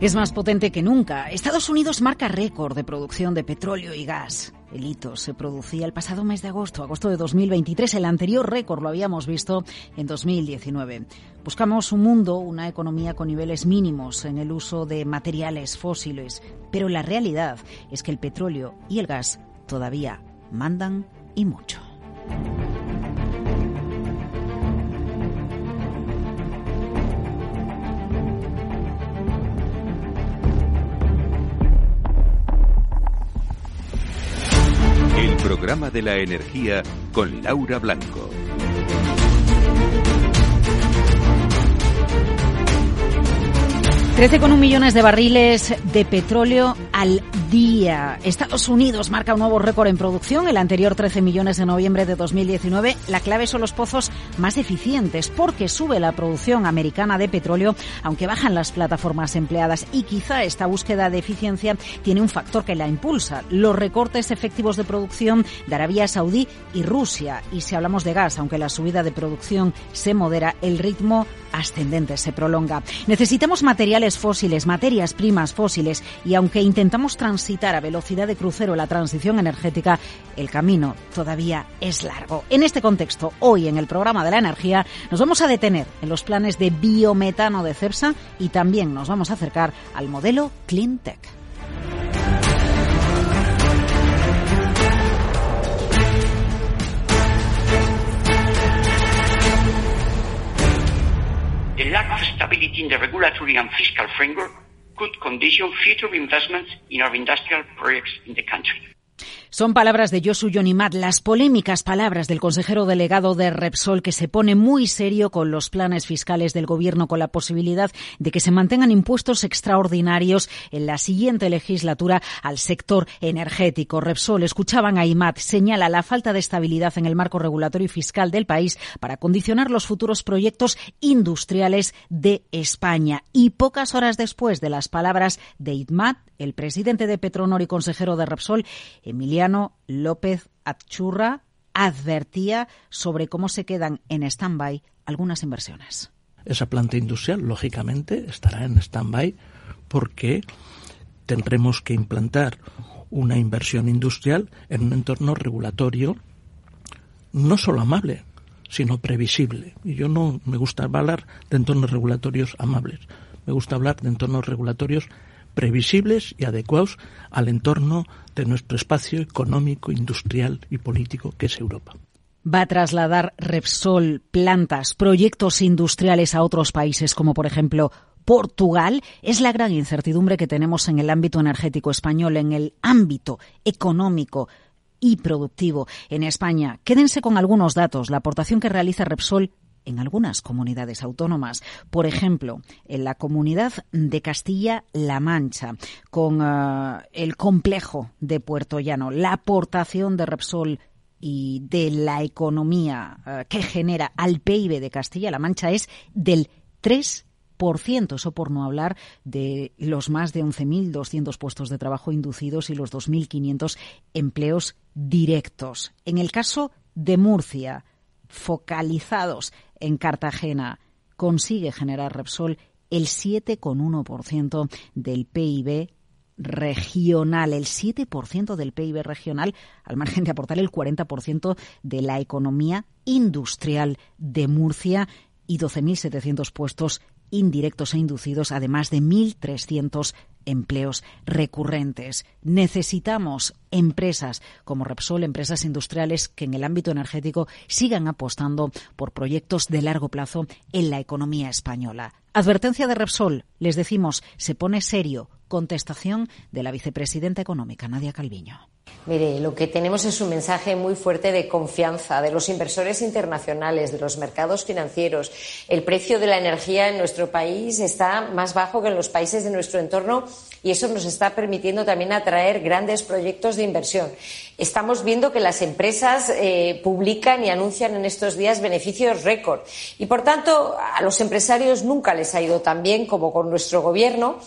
es más potente que nunca. Estados Unidos marca récord de producción de petróleo y gas. El hito se producía el pasado mes de agosto, agosto de 2023. El anterior récord lo habíamos visto en 2019. Buscamos un mundo, una economía con niveles mínimos en el uso de materiales fósiles, pero la realidad es que el petróleo y el gas todavía mandan y mucho. Programa de la energía con Laura Blanco. 13,1 millones de barriles de petróleo al día. Estados Unidos marca un nuevo récord en producción, el anterior 13 millones de noviembre de 2019. La clave son los pozos más eficientes porque sube la producción americana de petróleo, aunque bajan las plataformas empleadas y quizá esta búsqueda de eficiencia tiene un factor que la impulsa, los recortes efectivos de producción de Arabia Saudí y Rusia. Y si hablamos de gas, aunque la subida de producción se modera, el ritmo ascendente se prolonga. Necesitamos materiales fósiles, materias primas fósiles y aunque intentamos transitar a velocidad de crucero la transición energética, el camino todavía es largo. En este contexto, hoy en el programa de la energía nos vamos a detener en los planes de biometano de CEPSA y también nos vamos a acercar al modelo Clean Tech. The lack of stability in the regulatory and fiscal framework could condition future investments in our industrial projects in the country. Son palabras de Josu Yonimat, las polémicas palabras del consejero delegado de Repsol que se pone muy serio con los planes fiscales del gobierno con la posibilidad de que se mantengan impuestos extraordinarios en la siguiente legislatura al sector energético. Repsol, escuchaban a Imat, señala la falta de estabilidad en el marco regulatorio y fiscal del país para condicionar los futuros proyectos industriales de España. Y pocas horas después de las palabras de Imat, el presidente de Petronor y consejero de Repsol, Emiliano López Achurra, advertía sobre cómo se quedan en stand-by algunas inversiones. Esa planta industrial, lógicamente, estará en stand-by porque tendremos que implantar una inversión industrial en un entorno regulatorio no solo amable, sino previsible. Y yo no me gusta hablar de entornos regulatorios amables, me gusta hablar de entornos regulatorios previsibles y adecuados al entorno de nuestro espacio económico, industrial y político que es Europa. Va a trasladar Repsol plantas, proyectos industriales a otros países como por ejemplo Portugal es la gran incertidumbre que tenemos en el ámbito energético español, en el ámbito económico y productivo en España. Quédense con algunos datos. La aportación que realiza Repsol en algunas comunidades autónomas. Por ejemplo, en la comunidad de Castilla-La Mancha, con eh, el complejo de Puerto Llano, la aportación de Repsol y de la economía eh, que genera al PIB de Castilla-La Mancha es del 3 eso por no hablar de los más de 11.200 puestos de trabajo inducidos y los 2.500 empleos directos. En el caso de Murcia, focalizados en Cartagena. Consigue generar Repsol el 7,1% del PIB regional, el 7% del PIB regional, al margen de aportar el 40% de la economía industrial de Murcia y 12.700 puestos indirectos e inducidos, además de 1.300 empleos recurrentes. Necesitamos empresas como Repsol, empresas industriales que en el ámbito energético sigan apostando por proyectos de largo plazo en la economía española. Advertencia de Repsol, les decimos, se pone serio. Contestación de la vicepresidenta económica, Nadia Calviño. Mire, lo que tenemos es un mensaje muy fuerte de confianza de los inversores internacionales, de los mercados financieros. El precio de la energía en nuestro país está más bajo que en los países de nuestro entorno y eso nos está permitiendo también atraer grandes proyectos de inversión. Estamos viendo que las empresas eh, publican y anuncian en estos días beneficios récord y, por tanto, a los empresarios nunca les ha ido tan bien como con nuestro gobierno.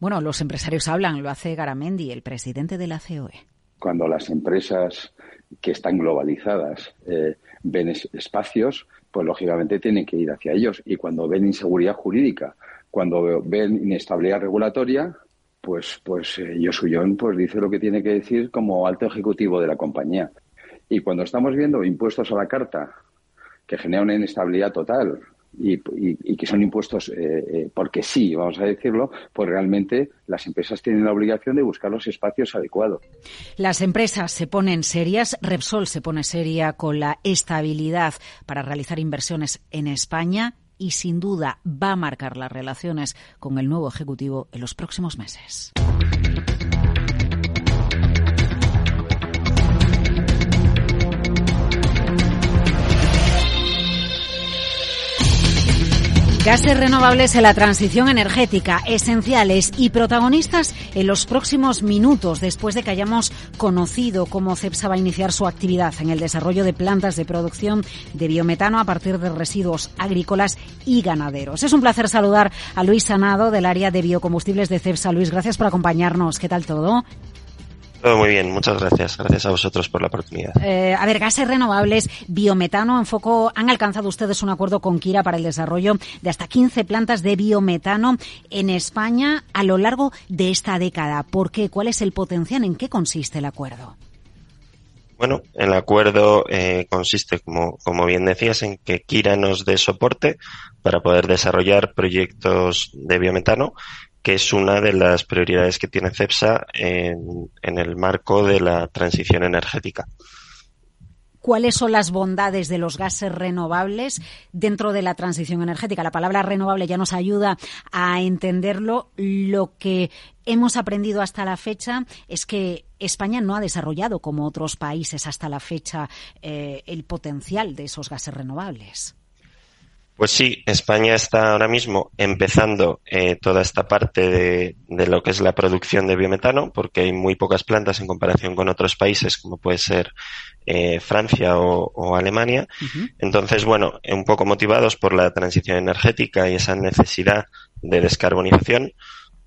Bueno, los empresarios hablan, lo hace Garamendi, el presidente de la COE cuando las empresas que están globalizadas eh, ven espacios, pues lógicamente tienen que ir hacia ellos. Y cuando ven inseguridad jurídica cuando ven inestabilidad regulatoria, pues, pues eh, Yosuyon pues dice lo que tiene que decir como alto ejecutivo de la compañía. Y cuando estamos viendo impuestos a la carta que generan una inestabilidad total y, que son impuestos eh, eh, porque sí, vamos a decirlo, pues realmente las empresas tienen la obligación de buscar los espacios adecuados. Las empresas se ponen serias, Repsol se pone seria con la estabilidad para realizar inversiones en España y sin duda va a marcar las relaciones con el nuevo Ejecutivo en los próximos meses. Gases renovables en la transición energética, esenciales y protagonistas en los próximos minutos después de que hayamos conocido cómo CEPSA va a iniciar su actividad en el desarrollo de plantas de producción de biometano a partir de residuos agrícolas y ganaderos. Es un placer saludar a Luis Sanado del área de biocombustibles de CEPSA. Luis, gracias por acompañarnos. ¿Qué tal todo? Todo muy bien, muchas gracias. Gracias a vosotros por la oportunidad. Eh, a ver, gases renovables, biometano, en foco. Han alcanzado ustedes un acuerdo con Kira para el desarrollo de hasta 15 plantas de biometano en España a lo largo de esta década. ¿Por qué? ¿Cuál es el potencial? ¿En qué consiste el acuerdo? Bueno, el acuerdo eh, consiste, como, como bien decías, en que Kira nos dé soporte para poder desarrollar proyectos de biometano que es una de las prioridades que tiene CEPSA en, el marco de la transición energética cuáles son las bondades de los gases renovables dentro de la transición energética. La palabra renovable ya nos ayuda a entenderlo. Lo que hemos aprendido hasta la fecha es que España no ha desarrollado, como otros países hasta la fecha, eh, el potencial de esos gases renovables. Pues sí, España está ahora mismo empezando eh, toda esta parte de, de, lo que es la producción de biometano, porque hay muy pocas plantas en comparación con otros países, como puede ser eh, Francia o, o Alemania. Entonces, bueno, un poco motivados por la transición energética y esa necesidad de descarbonización,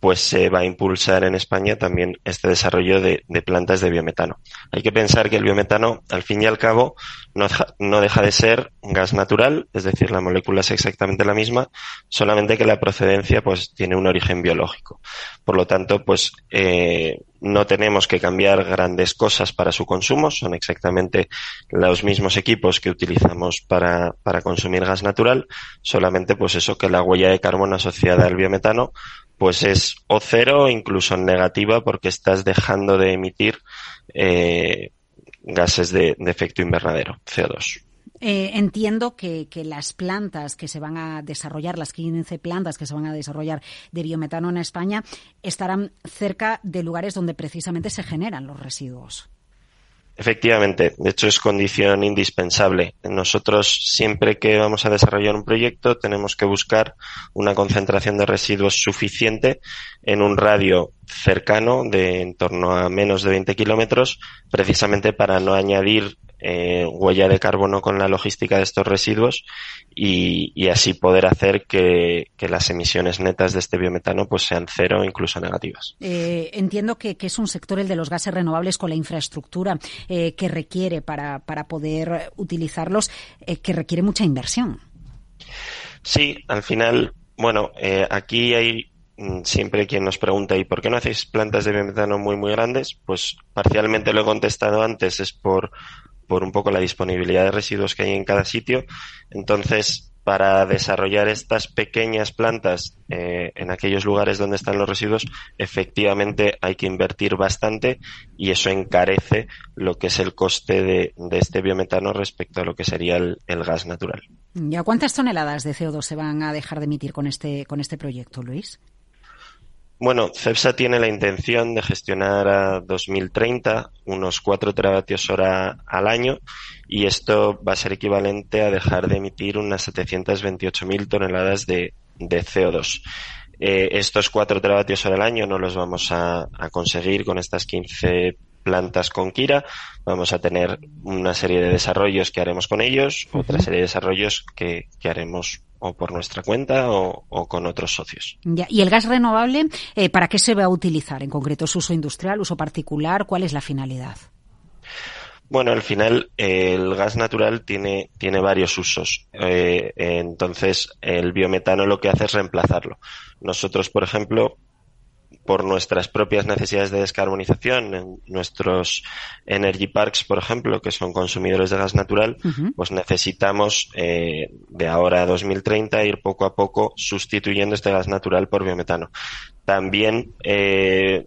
pues se va a impulsar en España también este desarrollo de, plantas de biometano. Hay que pensar que el biometano, al fin y al cabo, no, deja de ser gas natural, es decir, la molécula es exactamente la misma, solamente que la procedencia pues tiene un origen biológico. Por lo tanto, pues eh, no tenemos que cambiar grandes cosas para su consumo, son exactamente los mismos equipos que utilizamos para, para consumir gas natural, solamente pues eso que la huella de carbono asociada al biometano pues es o cero, incluso negativa, porque estás dejando de emitir eh, gases de, efecto invernadero, CO2. Eh, entiendo que, que, las plantas que se van a desarrollar, las 15 plantas que se van a desarrollar de biometano en España, estarán cerca de lugares donde precisamente se generan los residuos. Efectivamente, de hecho es condición indispensable. Nosotros siempre que vamos a desarrollar un proyecto tenemos que buscar una concentración de residuos suficiente en un radio cercano de en torno a menos de 20 kilómetros, precisamente para no añadir eh, huella de carbono con la logística de estos residuos y, así poder hacer que, las emisiones netas de este biometano pues sean cero o incluso negativas. Eh, entiendo que, es un sector el de los gases renovables con la infraestructura eh, que requiere para, para poder utilizarlos, que requiere mucha inversión. Sí, al final, bueno, aquí hay mm, siempre quien nos pregunta ¿y por qué no hacéis plantas de biometano muy muy grandes? Pues parcialmente lo he contestado antes, es por por un poco la disponibilidad de residuos que hay en cada sitio. Entonces, para desarrollar estas pequeñas plantas eh, en aquellos lugares donde están los residuos, efectivamente hay que invertir bastante y eso encarece lo que es el coste de, este biometano respecto a lo que sería el, el, gas natural. ¿Y a cuántas toneladas de CO2 se van a dejar de emitir con este, con este proyecto, Luis? Bueno, CEPSA tiene la intención de gestionar a 2030 unos 4 teravatios hora al año y esto va a ser equivalente a dejar de emitir unas 728.000 toneladas de, CO2. Eh, estos 4 teravatios hora al año no los vamos a, conseguir con estas 15 plantas con Kira. Vamos a tener una serie de desarrollos que haremos con ellos, otra serie de desarrollos que, que haremos o por nuestra cuenta o, con otros socios. ¿Y el gas renovable eh, para qué se va a utilizar? En concreto, ¿es uso industrial, uso particular? ¿Cuál es la finalidad? Bueno, al final el gas natural tiene, tiene varios usos. Eh, entonces, el biometano lo que hace es reemplazarlo. Nosotros, por ejemplo, por nuestras propias necesidades de descarbonización, en nuestros energy parks, por ejemplo, que son consumidores de gas natural, pues necesitamos eh, de ahora a 2030 ir poco a poco sustituyendo este gas natural por biometano. También eh,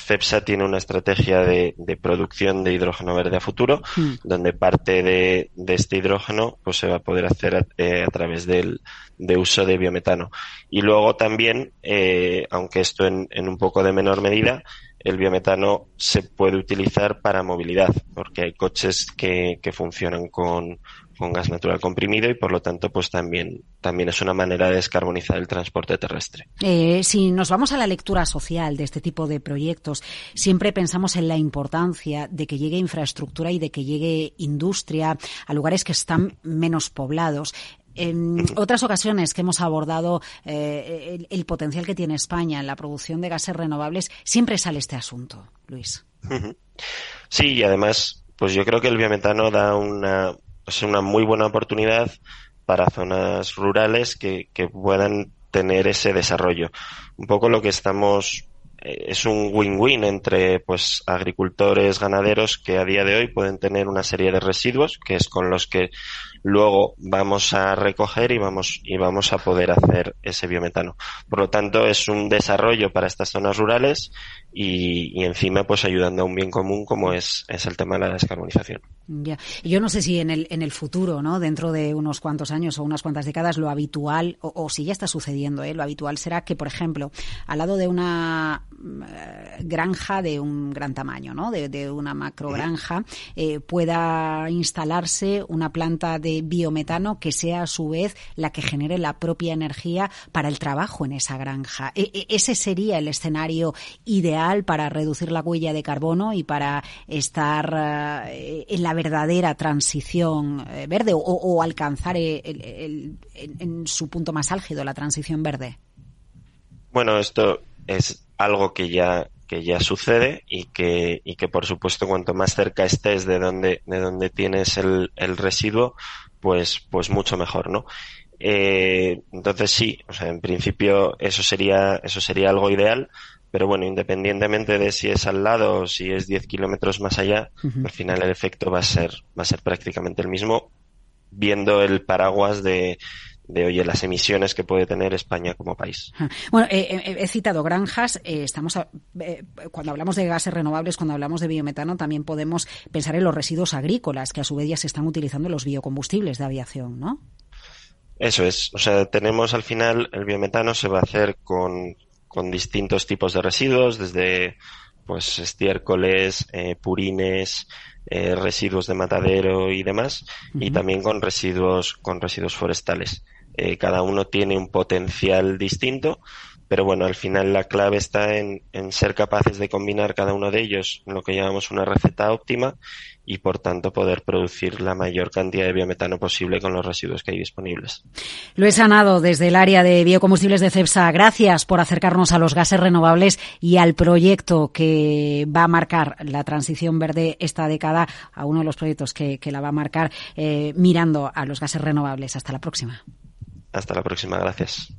CEPSA tiene una estrategia de, producción de hidrógeno verde a futuro, hmm. donde parte de, este hidrógeno pues se va a poder hacer a, eh, través del de uso de biometano. Y luego también, eh, aunque esto en, un poco de menor medida, el biometano se puede utilizar para movilidad, porque hay coches que, que funcionan con, con gas natural comprimido y por lo tanto pues también, también es una manera de descarbonizar el transporte terrestre. Eh, si nos vamos a la lectura social de este tipo de proyectos, siempre pensamos en la importancia de que llegue infraestructura y de que llegue industria a lugares que están menos poblados. En otras ocasiones que hemos abordado eh, el, potencial que tiene España en la producción de gases renovables, siempre sale este asunto, Luis. Sí, y además, pues yo creo que el biometano da una, es una muy buena oportunidad para zonas rurales que, que puedan tener ese desarrollo. Un poco lo que estamos eh, es un win-win entre pues agricultores, ganaderos que a día de hoy pueden tener una serie de residuos que es con los que luego vamos a recoger y vamos y vamos a poder hacer ese biometano. Por lo tanto, es un desarrollo para estas zonas rurales y, encima pues ayudando a un bien común como es, es el tema de la descarbonización. Ya. Yo no sé si en el, en el futuro, ¿no? dentro de unos cuantos años o unas cuantas décadas, lo habitual, o, si ya está sucediendo, ¿eh? lo habitual será que, por ejemplo, al lado de una eh, granja de un gran tamaño, ¿no? de, de una macro granja, eh, pueda instalarse una planta de biometano que sea a su vez la que genere la propia energía para el trabajo en esa granja. E, e, ese sería el escenario ideal para reducir la huella de carbono y para estar eh, en la verdadera transición eh, verde o, alcanzar en su punto más álgido la transición verde? Bueno, esto es algo que ya que ya sucede y que, y que por supuesto cuanto más cerca estés de donde, de donde tienes el, el residuo, pues, pues mucho mejor, ¿no? Eh, entonces sí, o sea, en principio eso sería, eso sería algo ideal, pero bueno, independientemente de si es al lado o si es 10 kilómetros más allá, al final el efecto va a ser, va a ser prácticamente el mismo, viendo el paraguas de, de oye las emisiones que puede tener España como país. Bueno, eh, eh, he citado granjas. Eh, estamos cuando hablamos de gases renovables, cuando hablamos de biometano, también podemos pensar en los residuos agrícolas que a su vez ya se están utilizando en los biocombustibles de aviación, ¿no? Eso es. O sea, tenemos al final el biometano se va a hacer con con distintos tipos de residuos, desde pues estiércoles, eh, purines, eh, residuos de matadero y demás, y también con residuos, con residuos forestales. Eh, cada uno tiene un potencial distinto, pero bueno, al final la clave está en, en, ser capaces de combinar cada uno de ellos en lo que llamamos una receta óptima y por tanto poder producir la mayor cantidad de biometano posible con los residuos que hay disponibles. Luis Sanado, desde el área de biocombustibles de CEPSA, gracias por acercarnos a los gases renovables y al proyecto que va a marcar la transición verde esta década, a uno de los proyectos que, la va a marcar eh, mirando a los gases renovables. Hasta la próxima. Hasta la próxima, gracias.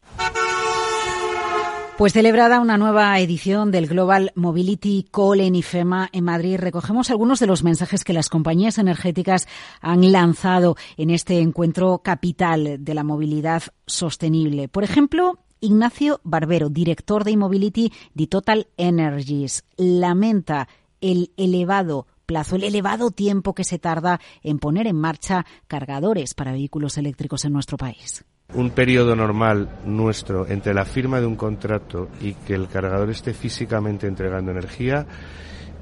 Pues celebrada una nueva edición del Global Mobility Call en IFEMA en Madrid, recogemos algunos de los mensajes que las compañías energéticas han lanzado en este encuentro capital de la movilidad sostenible. Por ejemplo, Ignacio Barbero, director de e-mobility de Total Energies, lamenta el elevado plazo, el elevado tiempo que se tarda en poner en marcha cargadores para vehículos eléctricos en nuestro país un periodo normal nuestro entre la firma de un contrato y que el cargador esté físicamente entregando energía,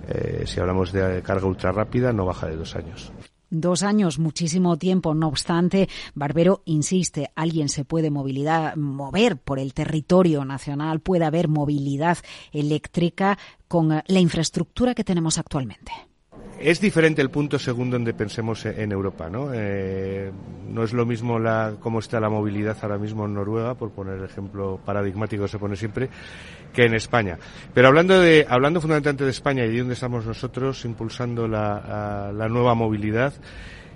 eh, si hablamos de carga ultra rápida, no baja de dos años. Dos años, muchísimo tiempo. No obstante, Barbero insiste, alguien se puede movilidad, mover por el territorio nacional, puede haber movilidad eléctrica con la infraestructura que tenemos actualmente. Es diferente el punto según donde pensemos en Europa, ¿no? Eh, no es lo mismo la, cómo está la movilidad ahora mismo en Noruega, por poner el ejemplo paradigmático que se pone siempre, que en España. Pero hablando de, hablando fundamentalmente de España y de dónde estamos nosotros impulsando la, la nueva movilidad,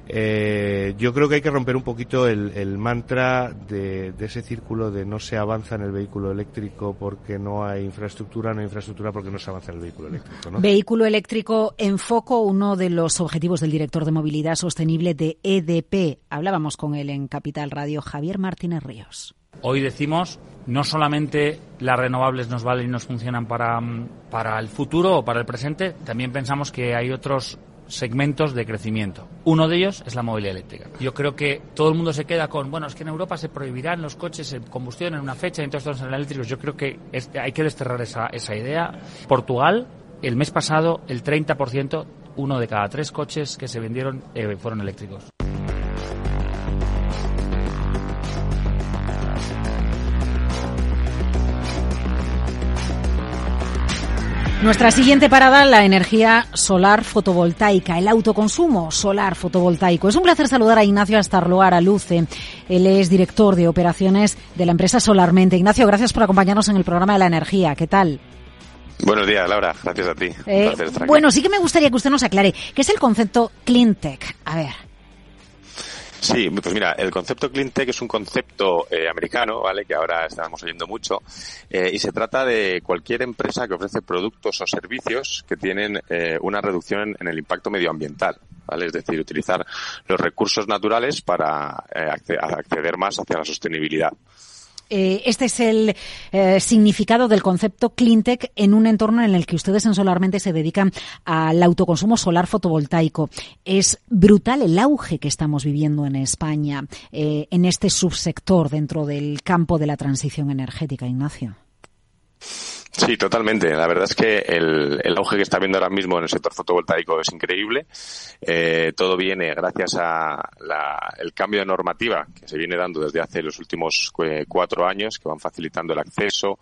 eh, yo creo que hay que romper un poquito el, mantra de, ese círculo de no se avanza en el vehículo eléctrico porque no hay infraestructura, no hay infraestructura porque no se avanza en el vehículo eléctrico. Vehículo eléctrico en foco, uno de los objetivos del director de movilidad sostenible de EDP. Hablábamos con él en Capital Radio, Javier Martínez Ríos. Hoy decimos no solamente las renovables nos valen y nos funcionan para, para el futuro o para el presente, también pensamos que hay otros segmentos de crecimiento. Uno de ellos es la movilidad eléctrica. Yo creo que todo el mundo se queda con, bueno, es que en Europa se prohibirán los coches en combustión en una fecha y entonces todos serán eléctricos. Yo creo que hay que desterrar esa, esa idea. Portugal, el mes pasado, el 30%, uno de cada tres coches que se vendieron eh, fueron eléctricos. Nuestra siguiente parada, la energía solar fotovoltaica, el autoconsumo solar fotovoltaico. Es un placer saludar a Ignacio Astarloar Luce. Él es director de operaciones de la empresa Solarmente. Ignacio, gracias por acompañarnos en el programa de la energía. ¿Qué tal? Buenos días, Laura. Gracias a ti. Eh, bueno, sí que me gustaría que usted nos aclare qué es el concepto Clean Tech. A ver. Sí, pues mira, el concepto Clean Tech es un concepto eh, americano, ¿vale? Que ahora estamos oyendo mucho. Eh, y se trata de cualquier empresa que ofrece productos o servicios que tienen eh, una reducción en el impacto medioambiental, ¿vale? Es decir, utilizar los recursos naturales para acceder más hacia la sostenibilidad. Eh, este es el eh, significado del concepto Cleantech en un entorno en el que ustedes en Solarmente se dedican al autoconsumo solar fotovoltaico. Es brutal el auge que estamos viviendo en España eh, en este subsector dentro del campo de la transición energética, Ignacio. Sí, totalmente. La verdad es que el, el, auge que está viendo ahora mismo en el sector fotovoltaico es increíble. Eh, todo viene gracias a la, el cambio de normativa que se viene dando desde hace los últimos eh, cuatro años, que van facilitando el acceso.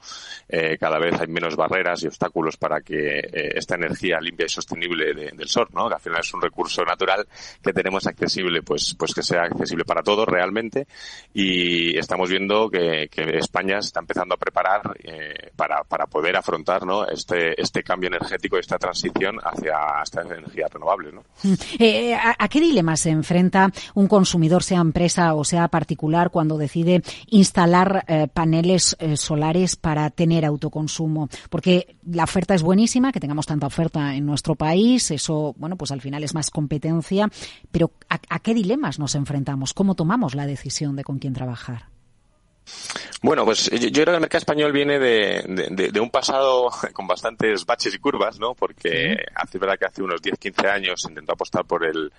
Eh, cada vez hay menos barreras y obstáculos para que eh, esta energía limpia y sostenible de, del sol, ¿no? que al final es un recurso natural que tenemos accesible, pues, pues que sea accesible para todos realmente. Y estamos viendo que, que España se está empezando a preparar eh, para, para poder poder afrontar ¿no? este, este cambio energético esta transición hacia esta energía renovable. ¿no? Mm. Eh, ¿a, qué dilema se enfrenta un consumidor, sea empresa o sea particular, cuando decide instalar eh, paneles eh, solares para tener autoconsumo? Porque la oferta es buenísima, que tengamos tanta oferta en nuestro país, eso, bueno, pues al final es más competencia, pero ¿a, a qué dilemas nos enfrentamos? ¿Cómo tomamos la decisión de con quién trabajar? Bueno, pues yo, creo que el mercado español viene de, un pasado con bastantes baches y curvas, ¿no? Porque hace verdad que hace unos 10, 15 años intentó apostar por el,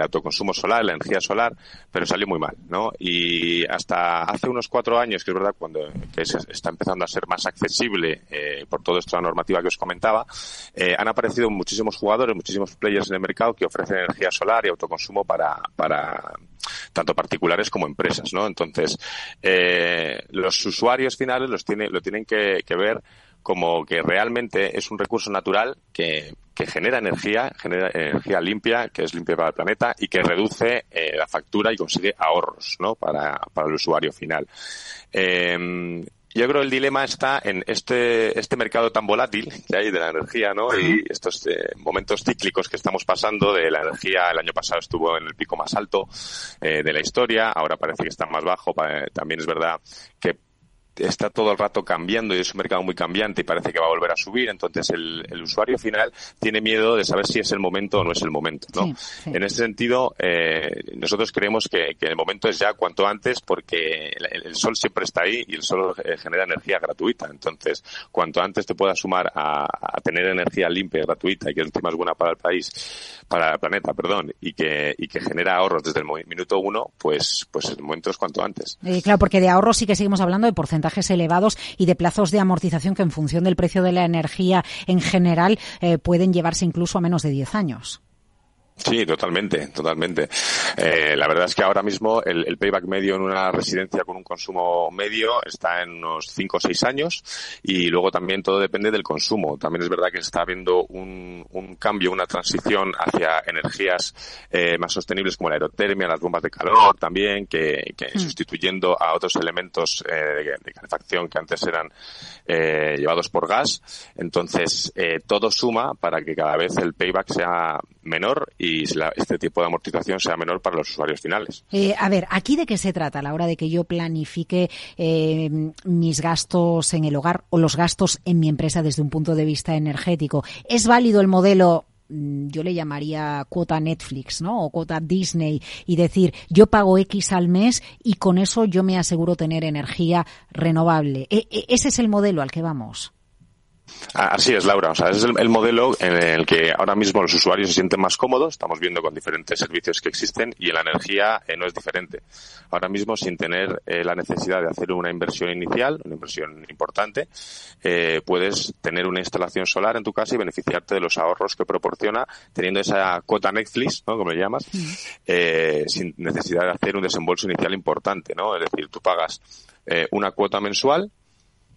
autoconsumo solar, la energía solar, pero salió muy mal, ¿no? Y hasta hace unos cuatro años, que es verdad, cuando que está empezando a ser más accesible eh, por toda esta normativa que os comentaba, eh, han aparecido muchísimos jugadores, muchísimos players en el mercado que ofrecen energía solar y autoconsumo para, para tanto particulares como empresas, ¿no? Entonces, eh, los usuarios finales los tiene, lo tienen que, ver como que realmente es un recurso natural que, genera energía, genera energía limpia, que es limpia para el planeta y que reduce eh, la factura y consigue ahorros, ¿no? Para, para el usuario final. Eh, yo creo que el dilema está en este, este mercado tan volátil que hay de la energía, ¿no? Y estos eh, momentos cíclicos que estamos pasando de la energía, el año pasado estuvo en el pico más alto eh, de la historia, ahora parece que está más bajo. También es verdad que está todo el rato cambiando y es un mercado muy cambiante y parece que va a volver a subir, entonces el, usuario final tiene miedo de saber si es el momento o no es el momento, ¿no? En ese sentido, eh, nosotros creemos que, el momento es ya cuanto antes porque el, sol siempre está ahí y el sol eh, genera energía gratuita, entonces cuanto antes te puedas sumar a, tener energía limpia y gratuita y que encima es buena para el país, para el planeta, perdón, y que, y que genera ahorros desde el minuto uno, pues, pues el momento es cuanto antes. Eh, claro, porque de ahorros sí que seguimos hablando de porcentaje elevados y de plazos de amortización que en función del precio de la energía en general eh, pueden llevarse incluso a menos de 10 años. Sí, totalmente, totalmente. Eh, la verdad es que ahora mismo el, payback medio en una residencia con un consumo medio está en unos 5 o 6 años y luego también todo depende del consumo. También es verdad que está habiendo un, cambio, una transición hacia energías eh, más sostenibles como la aerotermia, las bombas de calor también, que, mm. sustituyendo a otros elementos eh, de, calefacción que antes eran llevados por gas. Entonces, todo suma para que cada vez el payback sea menor y este tipo de amortización sea menor para los usuarios finales. Eh, a ver, ¿aquí de qué se trata a la hora de que yo planifique eh, mis gastos en el hogar o los gastos en mi empresa desde un punto de vista energético? ¿Es válido el modelo mm, yo le llamaría cuota Netflix, ¿no? O cuota Disney y decir, yo pago X al mes y con eso yo me aseguro tener energía renovable. E, e, ese es el modelo al que vamos. Así es, Laura. O sea, ese es el, modelo en el que ahora mismo los usuarios se sienten más cómodos. Estamos viendo con diferentes servicios que existen y en la energía eh, no es diferente. Ahora mismo, sin tener eh, la necesidad de hacer una inversión inicial, una inversión importante, eh, puedes tener una instalación solar en tu casa y beneficiarte de los ahorros que proporciona teniendo esa cuota Netflix, ¿no? Como le llamas, sin necesidad de hacer un desembolso inicial importante, ¿no? Es decir, tú pagas una cuota mensual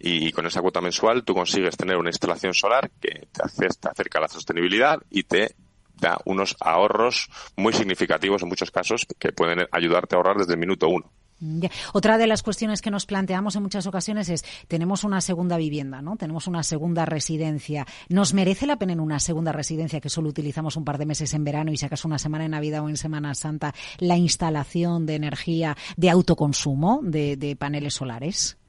y con esa cuota mensual tú consigues tener una instalación solar que te, acerca a la sostenibilidad y te da unos ahorros muy significativos en muchos casos que pueden ayudarte a ahorrar desde el minuto uno. Otra de las cuestiones que nos planteamos en muchas ocasiones es, tenemos una segunda vivienda, ¿no? Tenemos una segunda residencia. ¿Nos merece la pena en una segunda residencia que solo utilizamos un par de meses en verano y si acaso una semana en Navidad o en Semana Santa la instalación de energía de autoconsumo de paneles solares?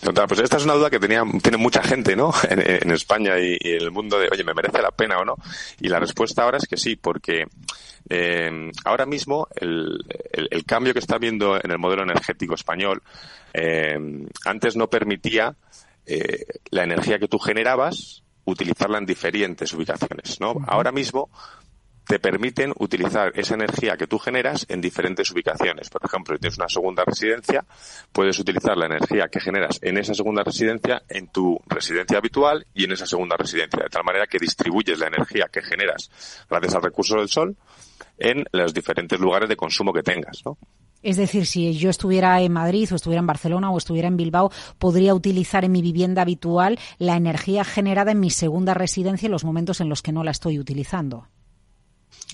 Pues esta es una duda que tenía, tiene mucha gente, ¿no? En, España y, en el mundo de, oye, ¿me merece la pena o no? Y la respuesta ahora es que sí, porque eh, ahora mismo el, el, cambio que está habiendo en el modelo energético español eh, antes no permitía eh, la energía que tú generabas utilizarla en diferentes ubicaciones, ¿no? Ahora mismo te permiten utilizar esa energía que tú generas en diferentes ubicaciones. Por ejemplo, si tienes una segunda residencia, puedes utilizar la energía que generas en esa segunda residencia en tu residencia habitual y en esa segunda residencia, de tal manera que distribuyes la energía que generas gracias al recurso del sol en los diferentes lugares de consumo que tengas, ¿no? Es decir, si yo estuviera en Madrid o estuviera en Barcelona o estuviera en Bilbao, podría utilizar en mi vivienda habitual la energía generada en mi segunda residencia en los momentos en los que no la estoy utilizando.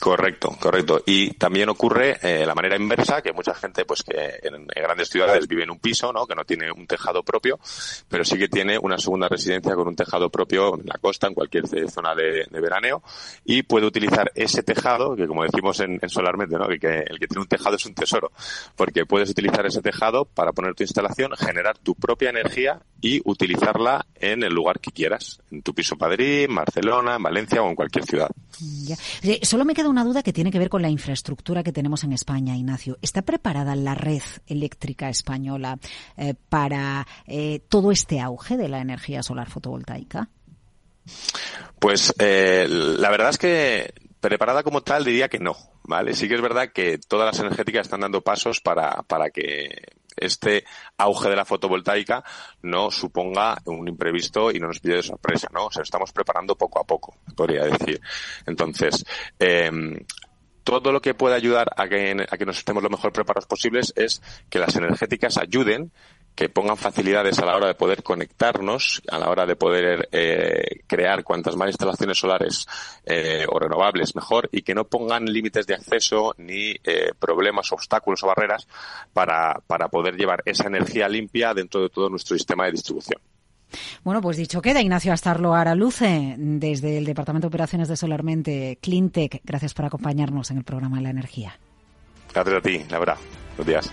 Correcto, correcto. Y también ocurre eh, la manera inversa, que mucha gente, pues que en, grandes ciudades vive en un piso, ¿no? Que no tiene un tejado propio, pero sí que tiene una segunda residencia con un tejado propio en la costa, en cualquier zona de, veraneo, y puede utilizar ese tejado, que como decimos en, Solarmente, ¿no? Que, el que tiene un tejado es un tesoro, porque puedes utilizar ese tejado para poner tu instalación, generar tu propia energía y utilizarla en el lugar que quieras, en tu piso Madrid, Barcelona, en Valencia o en cualquier ciudad. Ya. Solo me queda una duda que tiene que ver con la infraestructura que tenemos en España, Ignacio. ¿Está preparada la red eléctrica española eh, para eh, todo este auge de la energía solar fotovoltaica? Pues eh, la verdad es que preparada como tal diría que no, ¿vale? Sí que es verdad que todas las energéticas están dando pasos para, para que este auge de la fotovoltaica no suponga un imprevisto y no nos pide de sorpresa, ¿no? O sea, estamos preparando poco a poco, podría decir. Entonces, em, todo lo que puede ayudar a que, a que nos estemos lo mejor preparados posibles es que las energéticas ayuden que pongan facilidades a la hora de poder conectarnos, a la hora de poder eh, crear cuantas más instalaciones solares eh, o renovables mejor y que no pongan límites de acceso ni eh, problemas, obstáculos o barreras para, para poder llevar esa energía limpia dentro de todo nuestro sistema de distribución. Bueno, pues dicho queda, Ignacio Astarlo Araluce, desde el Departamento de Operaciones de Solarmente Cleantech. Gracias por acompañarnos en el programa la energía. Gracias a ti, Laura. Buenos días.